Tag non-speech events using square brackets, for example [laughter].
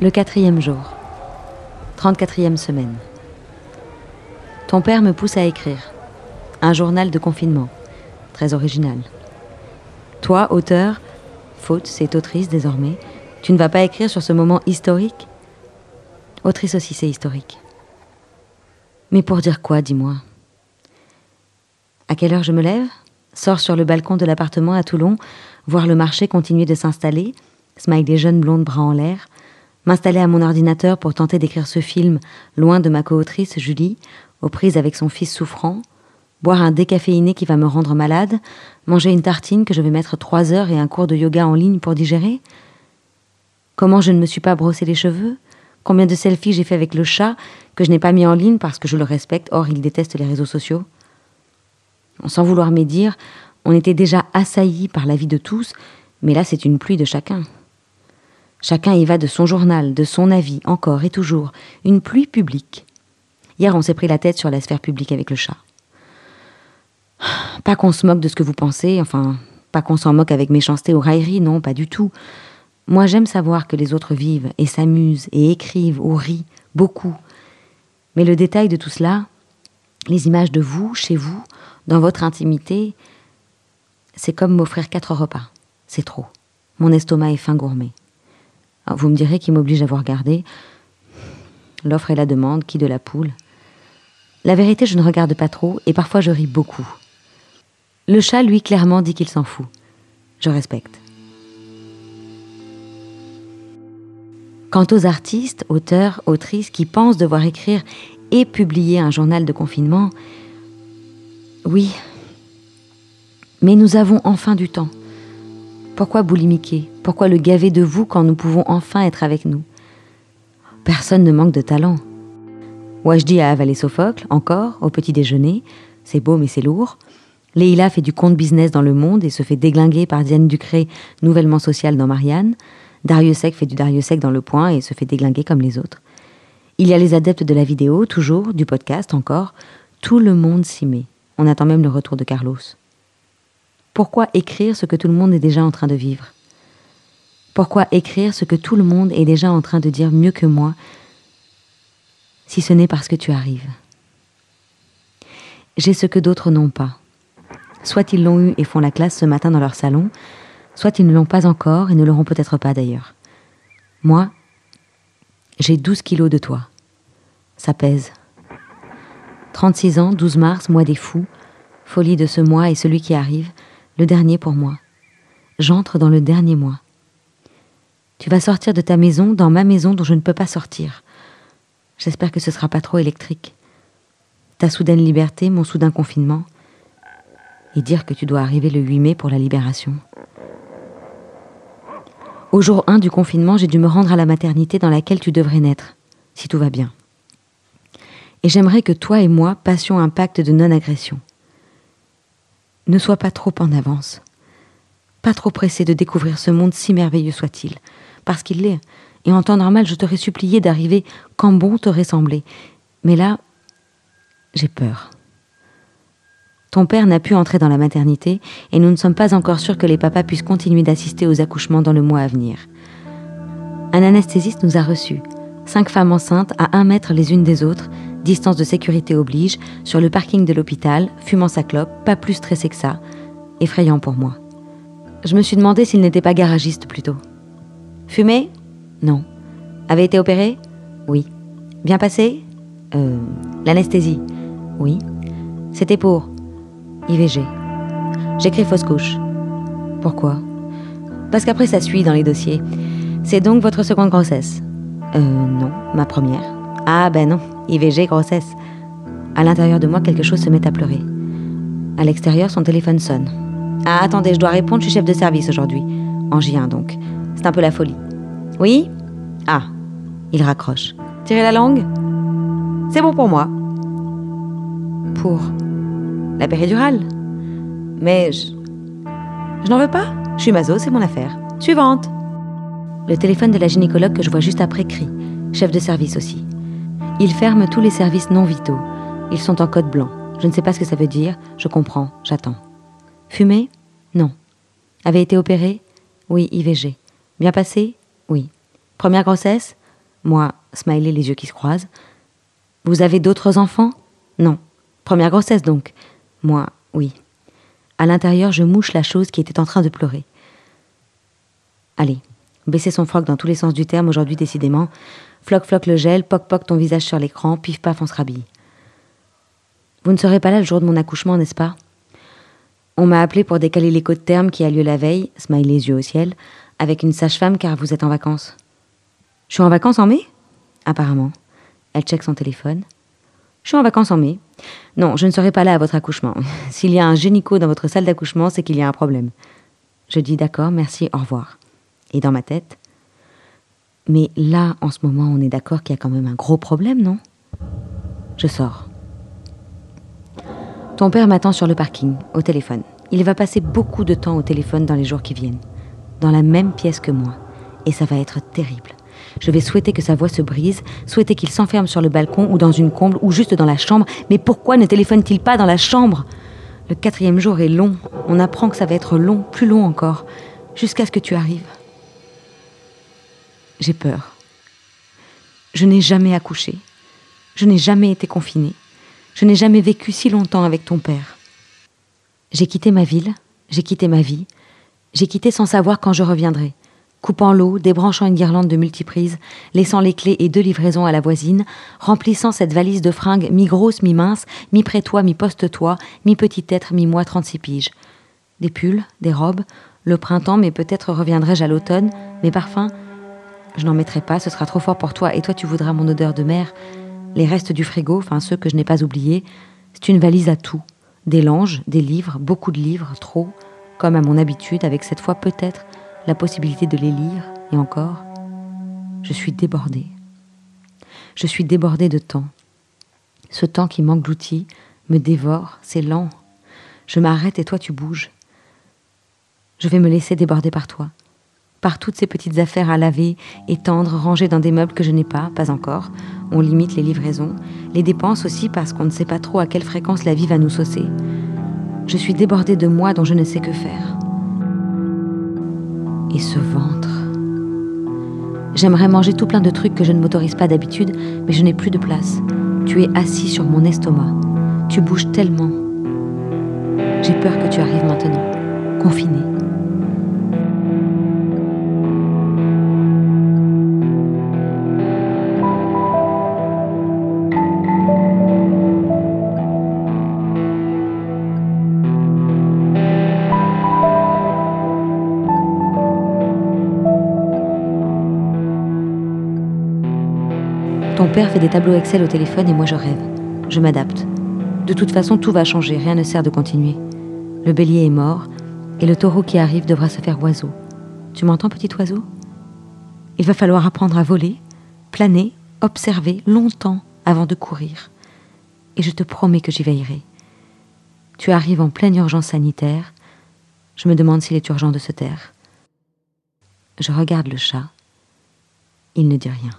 Le quatrième jour. 34e semaine. Ton père me pousse à écrire. Un journal de confinement. Très original. Toi, auteur, faute, c'est autrice désormais, tu ne vas pas écrire sur ce moment historique? Autrice aussi, c'est historique. Mais pour dire quoi, dis-moi? À quelle heure je me lève? Sors sur le balcon de l'appartement à Toulon, voir le marché continuer de s'installer, smile des jeunes blondes bras en l'air, m'installer à mon ordinateur pour tenter d'écrire ce film, loin de ma co-autrice Julie, aux prises avec son fils souffrant, boire un décaféiné qui va me rendre malade, manger une tartine que je vais mettre trois heures et un cours de yoga en ligne pour digérer. Comment je ne me suis pas brossé les cheveux? Combien de selfies j'ai fait avec le chat que je n'ai pas mis en ligne parce que je le respecte, or il déteste les réseaux sociaux? Sans vouloir médire, on était déjà assaillis par la vie de tous, mais là c'est une pluie de chacun. Chacun y va de son journal, de son avis, encore et toujours, une pluie publique. Hier on s'est pris la tête sur la sphère publique avec le chat. Pas qu'on se moque de ce que vous pensez, enfin, pas qu'on s'en moque avec méchanceté ou raillerie, non, pas du tout. Moi j'aime savoir que les autres vivent et s'amusent et écrivent ou rient, beaucoup. Mais le détail de tout cela, les images de vous, chez vous, dans votre intimité, c'est comme m'offrir quatre repas. C'est trop. Mon estomac est fin gourmet. Vous me direz qui m'oblige à vous regarder. L'offre et la demande, qui de la poule. La vérité, je ne regarde pas trop et parfois je ris beaucoup. Le chat, lui, clairement dit qu'il s'en fout. Je respecte. Quant aux artistes, auteurs, autrices qui pensent devoir écrire et publier un journal de confinement, oui. Mais nous avons enfin du temps. Pourquoi boulimiquer? Pourquoi le gaver de vous quand nous pouvons enfin être avec nous? Personne ne manque de talent. Wajdi a avalé Sophocle, encore, au petit déjeuner. C'est beau mais c'est lourd. Leïla fait du compte business dans Le Monde et se fait déglinguer par Diane Ducré, nouvellement sociale dans Marianne. Dariussec fait du Dariussec dans Le Point et se fait déglinguer comme les autres. Il y a les adeptes de la vidéo, toujours, du podcast encore. Tout le monde s'y met. On attend même le retour de Carlos. Pourquoi écrire ce que tout le monde est déjà en train de vivre? Pourquoi écrire ce que tout le monde est déjà en train de dire mieux que moi, si ce n'est parce que tu arrives? J'ai ce que d'autres n'ont pas. Soit ils l'ont eu et font la classe ce matin dans leur salon, soit ils ne l'ont pas encore et ne l'auront peut-être pas d'ailleurs. Moi, j'ai 12 kilos de toi. Ça pèse. 36 ans, 12 mars, mois des fous, folie de ce mois et celui qui arrive, le dernier pour moi. J'entre dans le dernier mois. Tu vas sortir de ta maison dans ma maison dont je ne peux pas sortir. J'espère que ce sera pas trop électrique. Ta soudaine liberté, mon soudain confinement, et dire que tu dois arriver le 8 mai pour la libération. Au jour 1 du confinement, j'ai dû me rendre à la maternité dans laquelle tu devrais naître, si tout va bien. Et j'aimerais que toi et moi passions un pacte de non-agression. Ne sois pas trop en avance, pas trop pressé de découvrir ce monde si merveilleux soit-il, parce qu'il l'est, et en temps normal je t'aurais supplié d'arriver quand bon t'aurait semblé. Mais là, j'ai peur. Ton père n'a pu entrer dans la maternité et nous ne sommes pas encore sûrs que les papas puissent continuer d'assister aux accouchements dans le mois à venir. Un anesthésiste nous a reçus, cinq femmes enceintes à un mètre les unes des autres, distance de sécurité oblige, sur le parking de l'hôpital, fumant sa clope, pas plus stressé que ça, effrayant pour moi. Je me suis demandé s'il n'était pas garagiste plutôt. Fumé Non. Avait été opéré? Oui. Bien passé? Euh. L'anesthésie? Oui. C'était pour IVG. J'écris fausse couche. Pourquoi? Parce qu'après ça suit dans les dossiers. C'est donc votre seconde grossesse? Euh, non, ma première? Ah ben non, IVG grossesse. À l'intérieur de moi, quelque chose se met à pleurer. À l'extérieur, son téléphone sonne. Ah attendez, je dois répondre, je suis chef de service aujourd'hui. En J1 donc. C'est un peu la folie. Oui? Ah, il raccroche. Tirez la langue? C'est bon pour moi. Pour la péridurale. Mais je. Je n'en veux pas. Je suis maso, c'est mon affaire. Suivante. Le téléphone de la gynécologue que je vois juste après crie. Chef de service aussi. Il ferme tous les services non vitaux. Ils sont en code blanc. Je ne sais pas ce que ça veut dire. Je comprends. J'attends. Fumé Non. Avait été opéré Oui, IVG. Bien passé? Oui. Première grossesse? Moi, smiley les yeux qui se croisent. Vous avez d'autres enfants? Non. Première grossesse donc? Moi, oui. À l'intérieur, je mouche la chose qui était en train de pleurer. Allez, baissez son froc dans tous les sens du terme aujourd'hui décidément. Floc floc le gel, poc poc ton visage sur l'écran, pif paf on se rhabille. Vous ne serez pas là le jour de mon accouchement, n'est-ce pas? On m'a appelé pour décaler l'écho de terme qui a lieu la veille, smile les yeux au ciel, avec une sage-femme car vous êtes en vacances. Je suis en vacances en mai? Apparemment. Elle check son téléphone. Je suis en vacances en mai. Non, je ne serai pas là à votre accouchement. [laughs] S'il y a un génico dans votre salle d'accouchement, c'est qu'il y a un problème. Je dis d'accord, merci, au revoir. Et dans ma tête, mais là, en ce moment, on est d'accord qu'il y a quand même un gros problème, non? Je sors. Ton père m'attend sur le parking, au téléphone. Il va passer beaucoup de temps au téléphone dans les jours qui viennent, dans la même pièce que moi. Et ça va être terrible. Je vais souhaiter que sa voix se brise, souhaiter qu'il s'enferme sur le balcon ou dans une comble ou juste dans la chambre. Mais pourquoi ne téléphone-t-il pas dans la chambre? Le quatrième jour est long. On apprend que ça va être long, plus long encore, jusqu'à ce que tu arrives. J'ai peur. Je n'ai jamais accouché. Je n'ai jamais été confinée. Je n'ai jamais vécu si longtemps avec ton père. J'ai quitté ma ville, j'ai quitté ma vie, j'ai quitté sans savoir quand je reviendrai coupant l'eau, débranchant une guirlande de multiprises, laissant les clés et deux livraisons à la voisine, remplissant cette valise de fringues mi-grosse, mi-mince, mi-près-toi, mi-poste-toi, mi-petit être, mi-moi, 36 piges. Des pulls, des robes, le printemps, mais peut-être reviendrai-je à l'automne, mes parfums. Je n'en mettrai pas, ce sera trop fort pour toi, et toi tu voudras mon odeur de mer. Les restes du frigo, enfin ceux que je n'ai pas oubliés, c'est une valise à tout. Des langes, des livres, beaucoup de livres, trop, comme à mon habitude, avec cette fois peut-être la possibilité de les lire, et encore, je suis débordée. Je suis débordée de temps. Ce temps qui d'outils me dévore, c'est lent. Je m'arrête et toi tu bouges. Je vais me laisser déborder par toi, par toutes ces petites affaires à laver, étendre, ranger dans des meubles que je n'ai pas, pas encore. On limite les livraisons, les dépenses aussi parce qu'on ne sait pas trop à quelle fréquence la vie va nous saucer. Je suis débordée de moi dont je ne sais que faire et ce ventre. J'aimerais manger tout plein de trucs que je ne m'autorise pas d'habitude, mais je n'ai plus de place. Tu es assis sur mon estomac. Tu bouges tellement. J'ai peur que tu arrives maintenant, confiné. Ton père fait des tableaux Excel au téléphone et moi je rêve. Je m'adapte. De toute façon, tout va changer, rien ne sert de continuer. Le bélier est mort et le taureau qui arrive devra se faire oiseau. Tu m'entends, petit oiseau? Il va falloir apprendre à voler, planer, observer longtemps avant de courir. Et je te promets que j'y veillerai. Tu arrives en pleine urgence sanitaire. Je me demande s'il est urgent de se taire. Je regarde le chat. Il ne dit rien.